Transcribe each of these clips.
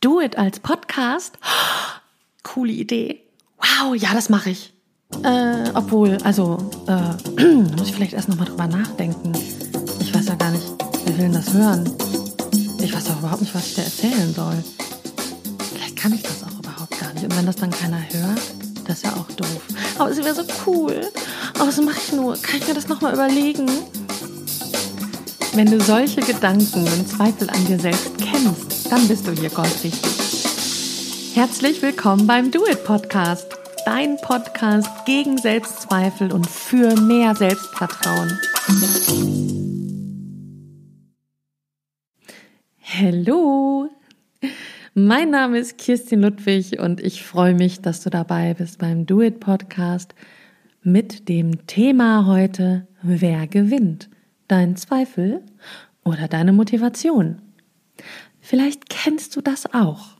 Do It als Podcast? Coole Idee. Wow, ja, das mache ich. Äh, obwohl, also, äh, muss ich vielleicht erst nochmal drüber nachdenken. Ich weiß ja gar nicht, wer will denn das hören? Ich weiß auch überhaupt nicht, was ich dir erzählen soll. Vielleicht kann ich das auch überhaupt gar nicht. Und wenn das dann keiner hört, das ist ja auch doof. Aber es wäre so cool. Aber was mache ich nur? Kann ich mir das nochmal überlegen? Wenn du solche Gedanken und Zweifel an dir selbst kennst, dann bist du hier goldrichtig. Herzlich willkommen beim Do It Podcast, dein Podcast gegen Selbstzweifel und für mehr Selbstvertrauen. Hallo, mein Name ist Kirstin Ludwig und ich freue mich, dass du dabei bist beim Do It Podcast mit dem Thema heute, wer gewinnt? dein Zweifel oder deine Motivation. Vielleicht kennst du das auch.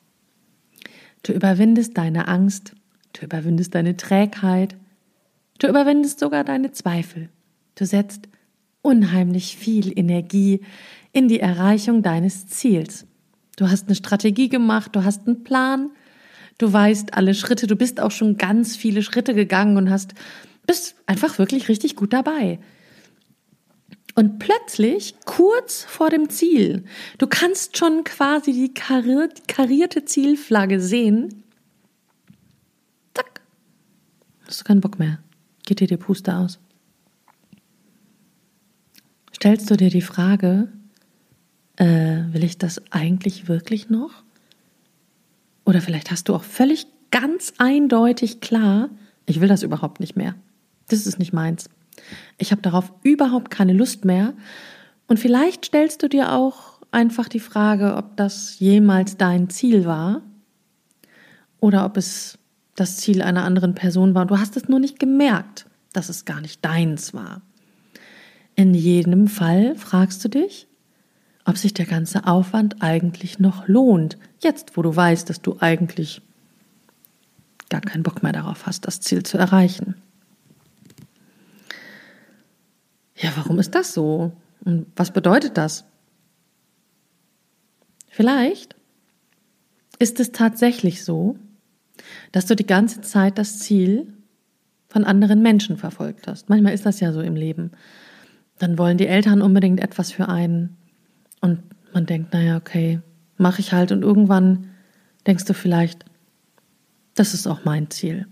Du überwindest deine Angst, du überwindest deine Trägheit, du überwindest sogar deine Zweifel. Du setzt unheimlich viel Energie in die Erreichung deines Ziels. Du hast eine Strategie gemacht, du hast einen Plan, du weißt alle Schritte, du bist auch schon ganz viele Schritte gegangen und hast bist einfach wirklich richtig gut dabei. Und plötzlich, kurz vor dem Ziel, du kannst schon quasi die karierte Zielflagge sehen. Zack. Hast du keinen Bock mehr. Geht dir die Puste aus. Stellst du dir die Frage, äh, will ich das eigentlich wirklich noch? Oder vielleicht hast du auch völlig ganz eindeutig klar, ich will das überhaupt nicht mehr. Das ist nicht meins. Ich habe darauf überhaupt keine Lust mehr. Und vielleicht stellst du dir auch einfach die Frage, ob das jemals dein Ziel war oder ob es das Ziel einer anderen Person war. Du hast es nur nicht gemerkt, dass es gar nicht deins war. In jedem Fall fragst du dich, ob sich der ganze Aufwand eigentlich noch lohnt, jetzt wo du weißt, dass du eigentlich gar keinen Bock mehr darauf hast, das Ziel zu erreichen. Ja, warum ist das so? Und was bedeutet das? Vielleicht ist es tatsächlich so, dass du die ganze Zeit das Ziel von anderen Menschen verfolgt hast. Manchmal ist das ja so im Leben. Dann wollen die Eltern unbedingt etwas für einen und man denkt, naja, okay, mache ich halt und irgendwann denkst du vielleicht, das ist auch mein Ziel.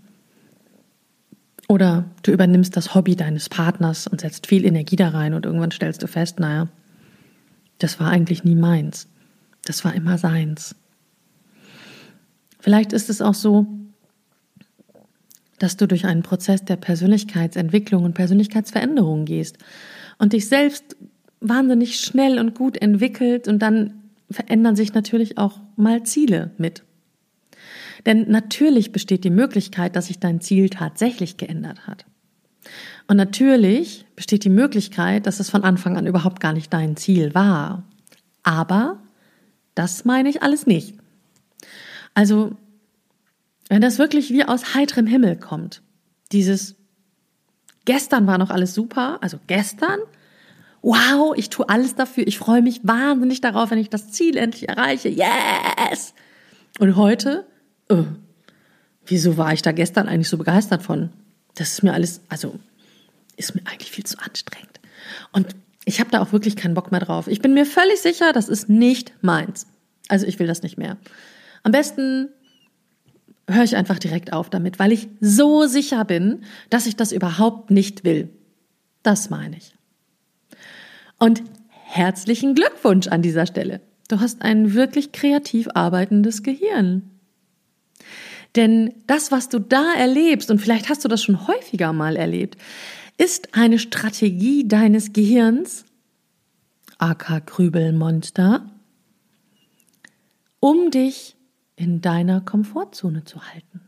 Oder du übernimmst das Hobby deines Partners und setzt viel Energie da rein und irgendwann stellst du fest, naja, das war eigentlich nie meins. Das war immer seins. Vielleicht ist es auch so, dass du durch einen Prozess der Persönlichkeitsentwicklung und Persönlichkeitsveränderung gehst und dich selbst wahnsinnig schnell und gut entwickelt und dann verändern sich natürlich auch mal Ziele mit. Denn natürlich besteht die Möglichkeit, dass sich dein Ziel tatsächlich geändert hat. Und natürlich besteht die Möglichkeit, dass es von Anfang an überhaupt gar nicht dein Ziel war. Aber das meine ich alles nicht. Also, wenn das wirklich wie aus heiterem Himmel kommt, dieses gestern war noch alles super, also gestern, wow, ich tue alles dafür, ich freue mich wahnsinnig darauf, wenn ich das Ziel endlich erreiche, yes! Und heute, äh, wieso war ich da gestern eigentlich so begeistert von? Das ist mir alles, also ist mir eigentlich viel zu anstrengend. Und ich habe da auch wirklich keinen Bock mehr drauf. Ich bin mir völlig sicher, das ist nicht meins. Also ich will das nicht mehr. Am besten höre ich einfach direkt auf damit, weil ich so sicher bin, dass ich das überhaupt nicht will. Das meine ich. Und herzlichen Glückwunsch an dieser Stelle. Du hast ein wirklich kreativ arbeitendes Gehirn. Denn das, was du da erlebst, und vielleicht hast du das schon häufiger mal erlebt, ist eine Strategie deines Gehirns, aka Grübelmonster, um dich in deiner Komfortzone zu halten.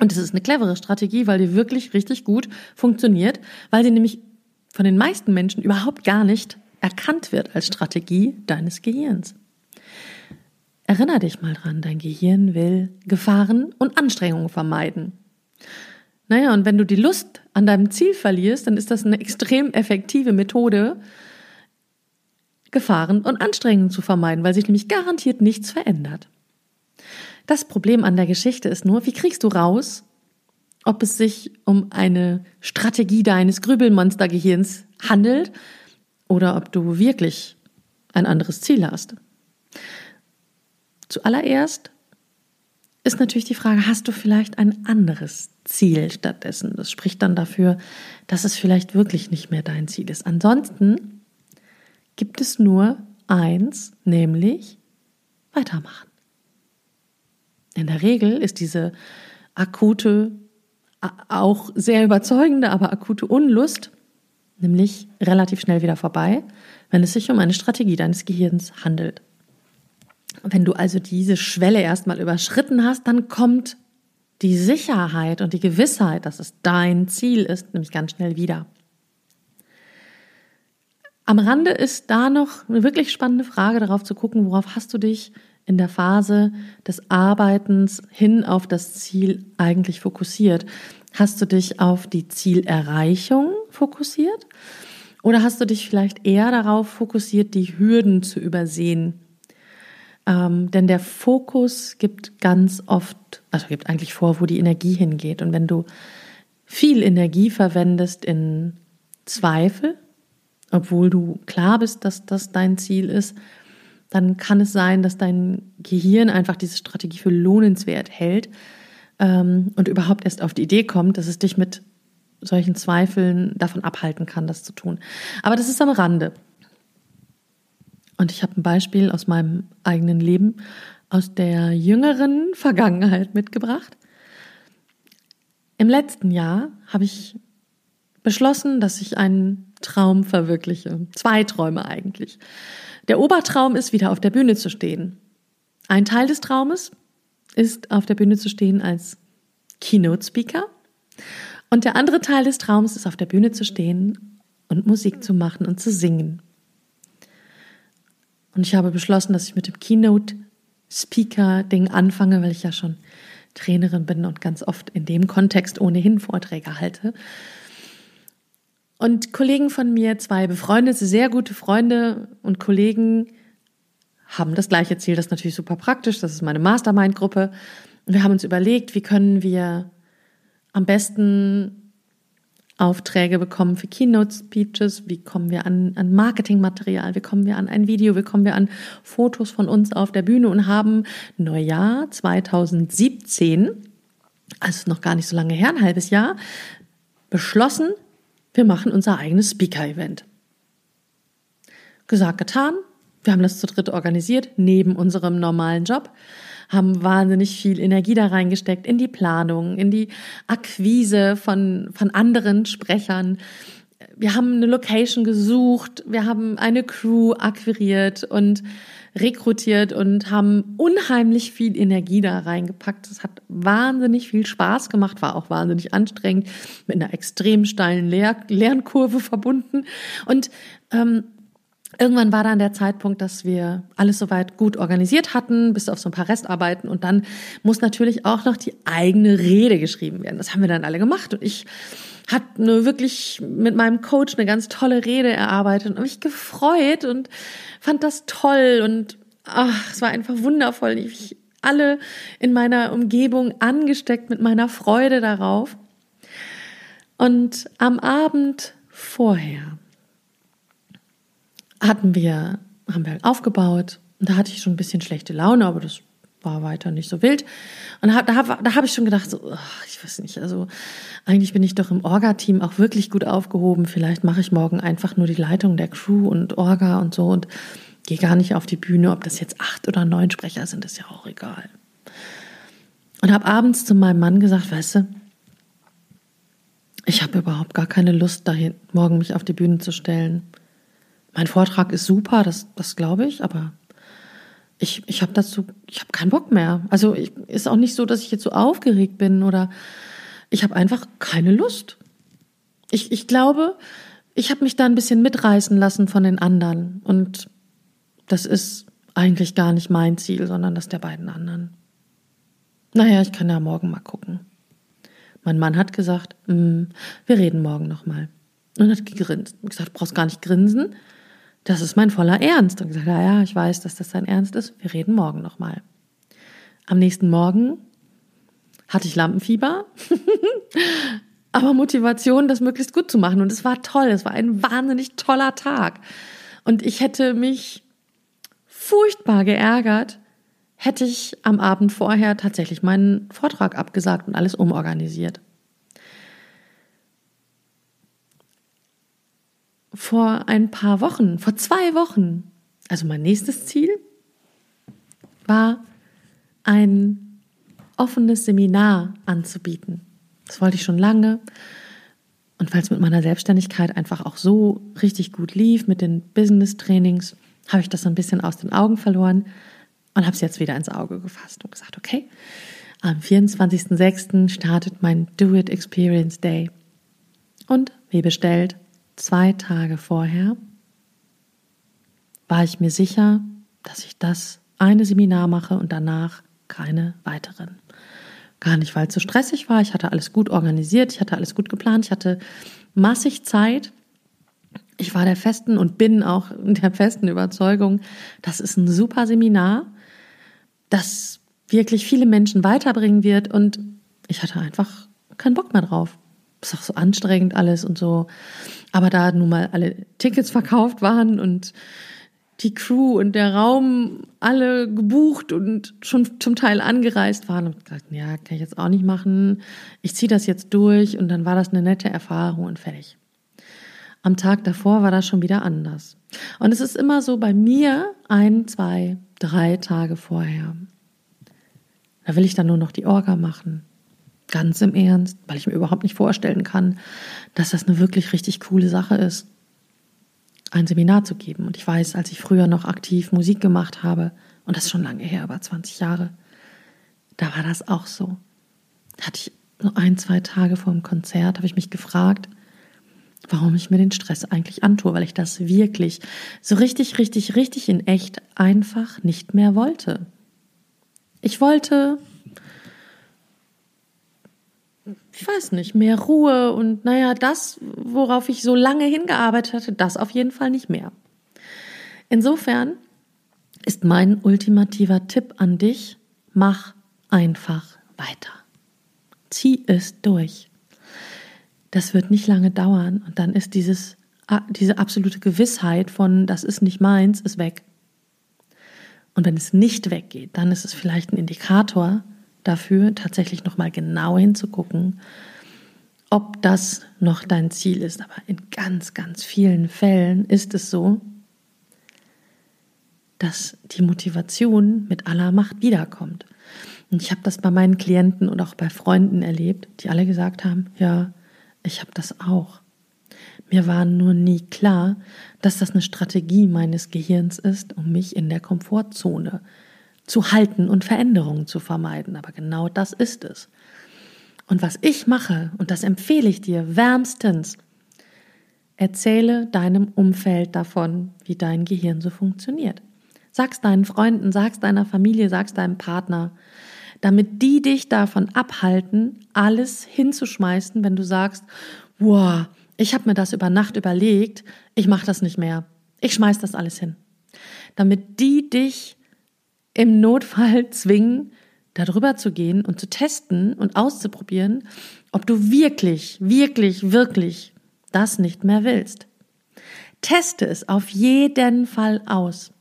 Und es ist eine clevere Strategie, weil die wirklich richtig gut funktioniert, weil sie nämlich von den meisten Menschen überhaupt gar nicht erkannt wird als Strategie deines Gehirns. Erinner dich mal dran, dein Gehirn will Gefahren und Anstrengungen vermeiden. Naja, und wenn du die Lust an deinem Ziel verlierst, dann ist das eine extrem effektive Methode, Gefahren und Anstrengungen zu vermeiden, weil sich nämlich garantiert nichts verändert. Das Problem an der Geschichte ist nur, wie kriegst du raus, ob es sich um eine Strategie deines Grübelmonstergehirns handelt oder ob du wirklich ein anderes Ziel hast. Zuallererst ist natürlich die Frage, hast du vielleicht ein anderes Ziel stattdessen? Das spricht dann dafür, dass es vielleicht wirklich nicht mehr dein Ziel ist. Ansonsten gibt es nur eins, nämlich weitermachen. In der Regel ist diese akute, auch sehr überzeugende, aber akute Unlust nämlich relativ schnell wieder vorbei, wenn es sich um eine Strategie deines Gehirns handelt. Wenn du also diese Schwelle erstmal überschritten hast, dann kommt die Sicherheit und die Gewissheit, dass es dein Ziel ist, nämlich ganz schnell wieder. Am Rande ist da noch eine wirklich spannende Frage, darauf zu gucken, worauf hast du dich in der Phase des Arbeitens hin auf das Ziel eigentlich fokussiert? Hast du dich auf die Zielerreichung fokussiert? Oder hast du dich vielleicht eher darauf fokussiert, die Hürden zu übersehen? Ähm, denn der Fokus gibt ganz oft, also gibt eigentlich vor, wo die Energie hingeht. Und wenn du viel Energie verwendest in Zweifel, obwohl du klar bist, dass das dein Ziel ist, dann kann es sein, dass dein Gehirn einfach diese Strategie für lohnenswert hält ähm, und überhaupt erst auf die Idee kommt, dass es dich mit solchen Zweifeln davon abhalten kann, das zu tun. Aber das ist am Rande. Und ich habe ein Beispiel aus meinem eigenen Leben, aus der jüngeren Vergangenheit mitgebracht. Im letzten Jahr habe ich beschlossen, dass ich einen Traum verwirkliche. Zwei Träume eigentlich. Der Obertraum ist, wieder auf der Bühne zu stehen. Ein Teil des Traumes ist, auf der Bühne zu stehen als Keynote-Speaker. Und der andere Teil des Traums ist, auf der Bühne zu stehen und Musik zu machen und zu singen. Und ich habe beschlossen, dass ich mit dem Keynote-Speaker-Ding anfange, weil ich ja schon Trainerin bin und ganz oft in dem Kontext ohnehin Vorträge halte. Und Kollegen von mir, zwei befreundete, sehr gute Freunde und Kollegen, haben das gleiche Ziel. Das ist natürlich super praktisch. Das ist meine Mastermind-Gruppe. Wir haben uns überlegt, wie können wir am besten Aufträge bekommen für Keynote-Speeches, wie kommen wir an, an Marketingmaterial, wie kommen wir an ein Video, wie kommen wir an Fotos von uns auf der Bühne und haben Neujahr 2017, also noch gar nicht so lange her, ein halbes Jahr, beschlossen, wir machen unser eigenes Speaker-Event. Gesagt, getan. Wir haben das zu dritt organisiert, neben unserem normalen Job, haben wahnsinnig viel Energie da reingesteckt, in die Planung, in die Akquise von, von anderen Sprechern. Wir haben eine Location gesucht, wir haben eine Crew akquiriert und rekrutiert und haben unheimlich viel Energie da reingepackt. Es hat wahnsinnig viel Spaß gemacht, war auch wahnsinnig anstrengend, mit einer extrem steilen Lehr Lernkurve verbunden. Und ähm, Irgendwann war dann der Zeitpunkt, dass wir alles soweit gut organisiert hatten, bis auf so ein paar Restarbeiten. Und dann muss natürlich auch noch die eigene Rede geschrieben werden. Das haben wir dann alle gemacht. Und ich hat eine wirklich mit meinem Coach eine ganz tolle Rede erarbeitet und mich gefreut und fand das toll und ach, es war einfach wundervoll. Ich alle in meiner Umgebung angesteckt mit meiner Freude darauf. Und am Abend vorher hatten wir, haben wir aufgebaut und da hatte ich schon ein bisschen schlechte Laune, aber das war weiter nicht so wild. Und da, da, da habe ich schon gedacht, so, ach, ich weiß nicht, also eigentlich bin ich doch im Orga-Team auch wirklich gut aufgehoben. Vielleicht mache ich morgen einfach nur die Leitung der Crew und Orga und so und gehe gar nicht auf die Bühne. Ob das jetzt acht oder neun Sprecher sind, ist ja auch egal. Und habe abends zu meinem Mann gesagt, weißt du, ich habe überhaupt gar keine Lust, dahin morgen mich auf die Bühne zu stellen. Mein Vortrag ist super, das, das glaube ich, aber ich, ich habe dazu, ich habe keinen Bock mehr. Also ich, ist auch nicht so, dass ich jetzt so aufgeregt bin oder ich habe einfach keine Lust. Ich, ich glaube, ich habe mich da ein bisschen mitreißen lassen von den anderen und das ist eigentlich gar nicht mein Ziel, sondern das der beiden anderen. Naja, ich kann ja morgen mal gucken. Mein Mann hat gesagt, mm, wir reden morgen nochmal. Und hat gegrinst und gesagt, du brauchst gar nicht grinsen das ist mein voller Ernst. Und gesagt, ja, ja, ich weiß, dass das dein Ernst ist. Wir reden morgen nochmal. Am nächsten Morgen hatte ich Lampenfieber, aber Motivation, das möglichst gut zu machen. Und es war toll, es war ein wahnsinnig toller Tag. Und ich hätte mich furchtbar geärgert, hätte ich am Abend vorher tatsächlich meinen Vortrag abgesagt und alles umorganisiert. Vor ein paar Wochen, vor zwei Wochen, also mein nächstes Ziel war ein offenes Seminar anzubieten. Das wollte ich schon lange. Und weil es mit meiner Selbstständigkeit einfach auch so richtig gut lief, mit den Business-Trainings, habe ich das so ein bisschen aus den Augen verloren und habe es jetzt wieder ins Auge gefasst und gesagt, okay, am 24.06. startet mein Do It Experience Day. Und wie bestellt, zwei Tage vorher war ich mir sicher, dass ich das eine Seminar mache und danach keine weiteren. Gar nicht, weil es so stressig war. Ich hatte alles gut organisiert, ich hatte alles gut geplant, ich hatte massig Zeit. Ich war der festen und bin auch der festen Überzeugung, das ist ein super Seminar, das wirklich viele Menschen weiterbringen wird und ich hatte einfach keinen Bock mehr drauf. Ist auch so anstrengend alles und so. Aber da nun mal alle Tickets verkauft waren und die Crew und der Raum alle gebucht und schon zum Teil angereist waren. Und gesagt, ja, kann ich jetzt auch nicht machen. Ich ziehe das jetzt durch und dann war das eine nette Erfahrung und fertig. Am Tag davor war das schon wieder anders. Und es ist immer so bei mir ein, zwei, drei Tage vorher. Da will ich dann nur noch die Orga machen. Ganz im Ernst, weil ich mir überhaupt nicht vorstellen kann, dass das eine wirklich richtig coole Sache ist ein Seminar zu geben. Und ich weiß, als ich früher noch aktiv Musik gemacht habe, und das ist schon lange her, über 20 Jahre, da war das auch so. Da hatte ich nur ein, zwei Tage vor dem Konzert, habe ich mich gefragt, warum ich mir den Stress eigentlich antue, weil ich das wirklich so richtig, richtig, richtig in echt einfach nicht mehr wollte. Ich wollte ich weiß nicht, mehr Ruhe und naja, das, worauf ich so lange hingearbeitet hatte, das auf jeden Fall nicht mehr. Insofern ist mein ultimativer Tipp an dich, mach einfach weiter. Zieh es durch. Das wird nicht lange dauern und dann ist dieses, diese absolute Gewissheit von, das ist nicht meins, ist weg. Und wenn es nicht weggeht, dann ist es vielleicht ein Indikator, dafür, tatsächlich nochmal genau hinzugucken, ob das noch dein Ziel ist. Aber in ganz, ganz vielen Fällen ist es so, dass die Motivation mit aller Macht wiederkommt. Und ich habe das bei meinen Klienten und auch bei Freunden erlebt, die alle gesagt haben, ja, ich habe das auch. Mir war nur nie klar, dass das eine Strategie meines Gehirns ist, um mich in der Komfortzone zu halten und Veränderungen zu vermeiden. Aber genau das ist es. Und was ich mache, und das empfehle ich dir wärmstens, erzähle deinem Umfeld davon, wie dein Gehirn so funktioniert. Sag's deinen Freunden, sag's deiner Familie, sag's deinem Partner, damit die dich davon abhalten, alles hinzuschmeißen, wenn du sagst, wow, ich habe mir das über Nacht überlegt, ich mache das nicht mehr. Ich schmeiß das alles hin. Damit die dich im Notfall zwingen, darüber zu gehen und zu testen und auszuprobieren, ob du wirklich, wirklich, wirklich das nicht mehr willst. Teste es auf jeden Fall aus.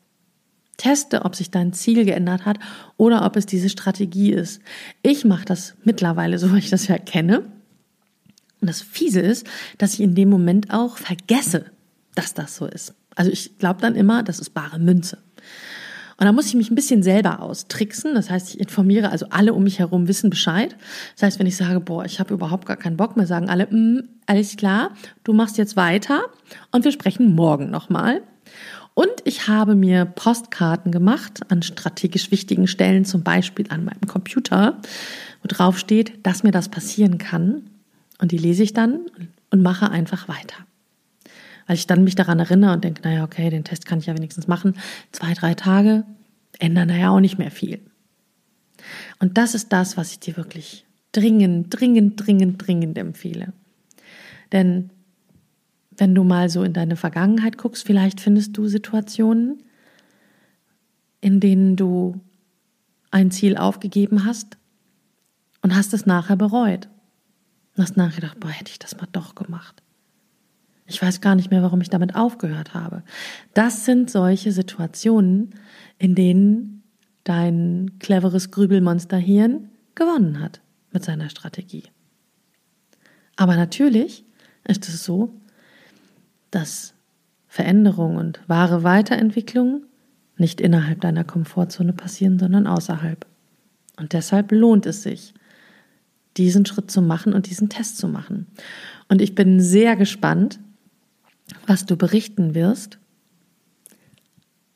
Teste, ob sich dein Ziel geändert hat oder ob es diese Strategie ist. Ich mache das mittlerweile so, weil ich das ja kenne. Und das Fiese ist, dass ich in dem Moment auch vergesse, dass das so ist. Also ich glaube dann immer, das ist bare Münze. Und da muss ich mich ein bisschen selber austricksen. Das heißt, ich informiere, also alle um mich herum wissen Bescheid. Das heißt, wenn ich sage, boah, ich habe überhaupt gar keinen Bock mehr, sagen alle, mm, alles klar, du machst jetzt weiter und wir sprechen morgen nochmal. Und ich habe mir Postkarten gemacht an strategisch wichtigen Stellen, zum Beispiel an meinem Computer, wo drauf steht, dass mir das passieren kann. Und die lese ich dann und mache einfach weiter weil ich dann mich daran erinnere und denke, naja, okay, den Test kann ich ja wenigstens machen. Zwei, drei Tage ändern da ja auch nicht mehr viel. Und das ist das, was ich dir wirklich dringend, dringend, dringend, dringend empfehle. Denn wenn du mal so in deine Vergangenheit guckst, vielleicht findest du Situationen, in denen du ein Ziel aufgegeben hast und hast es nachher bereut. Und hast nachher gedacht, boah, hätte ich das mal doch gemacht. Ich weiß gar nicht mehr, warum ich damit aufgehört habe. Das sind solche Situationen, in denen dein cleveres Grübelmonsterhirn gewonnen hat mit seiner Strategie. Aber natürlich ist es so, dass Veränderung und wahre Weiterentwicklung nicht innerhalb deiner Komfortzone passieren, sondern außerhalb. Und deshalb lohnt es sich, diesen Schritt zu machen und diesen Test zu machen. Und ich bin sehr gespannt, was du berichten wirst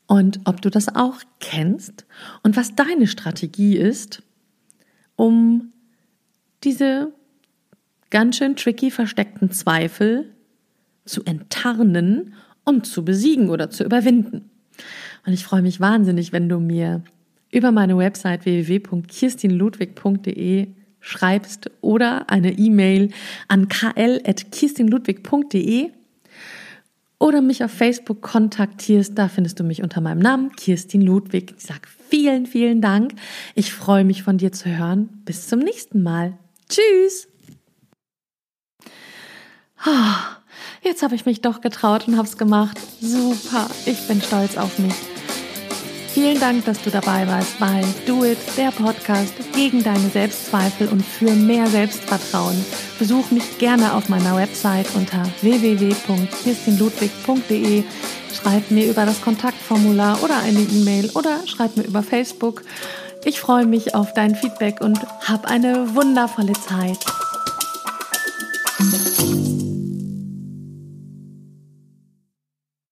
und ob du das auch kennst und was deine Strategie ist, um diese ganz schön tricky versteckten Zweifel zu enttarnen und zu besiegen oder zu überwinden. Und ich freue mich wahnsinnig, wenn du mir über meine Website www.kirstinludwig.de schreibst oder eine E-Mail an kl.kirstinludwig.de oder mich auf Facebook kontaktierst. Da findest du mich unter meinem Namen, Kirstin Ludwig. Ich sage vielen, vielen Dank. Ich freue mich von dir zu hören. Bis zum nächsten Mal. Tschüss. Ah, jetzt habe ich mich doch getraut und habe es gemacht. Super, ich bin stolz auf mich. Vielen Dank, dass du dabei warst bei Do It, der Podcast gegen deine Selbstzweifel und für mehr Selbstvertrauen. Besuch mich gerne auf meiner Website unter www.kirstinludwig.de. Schreib mir über das Kontaktformular oder eine E-Mail oder schreib mir über Facebook. Ich freue mich auf dein Feedback und hab eine wundervolle Zeit.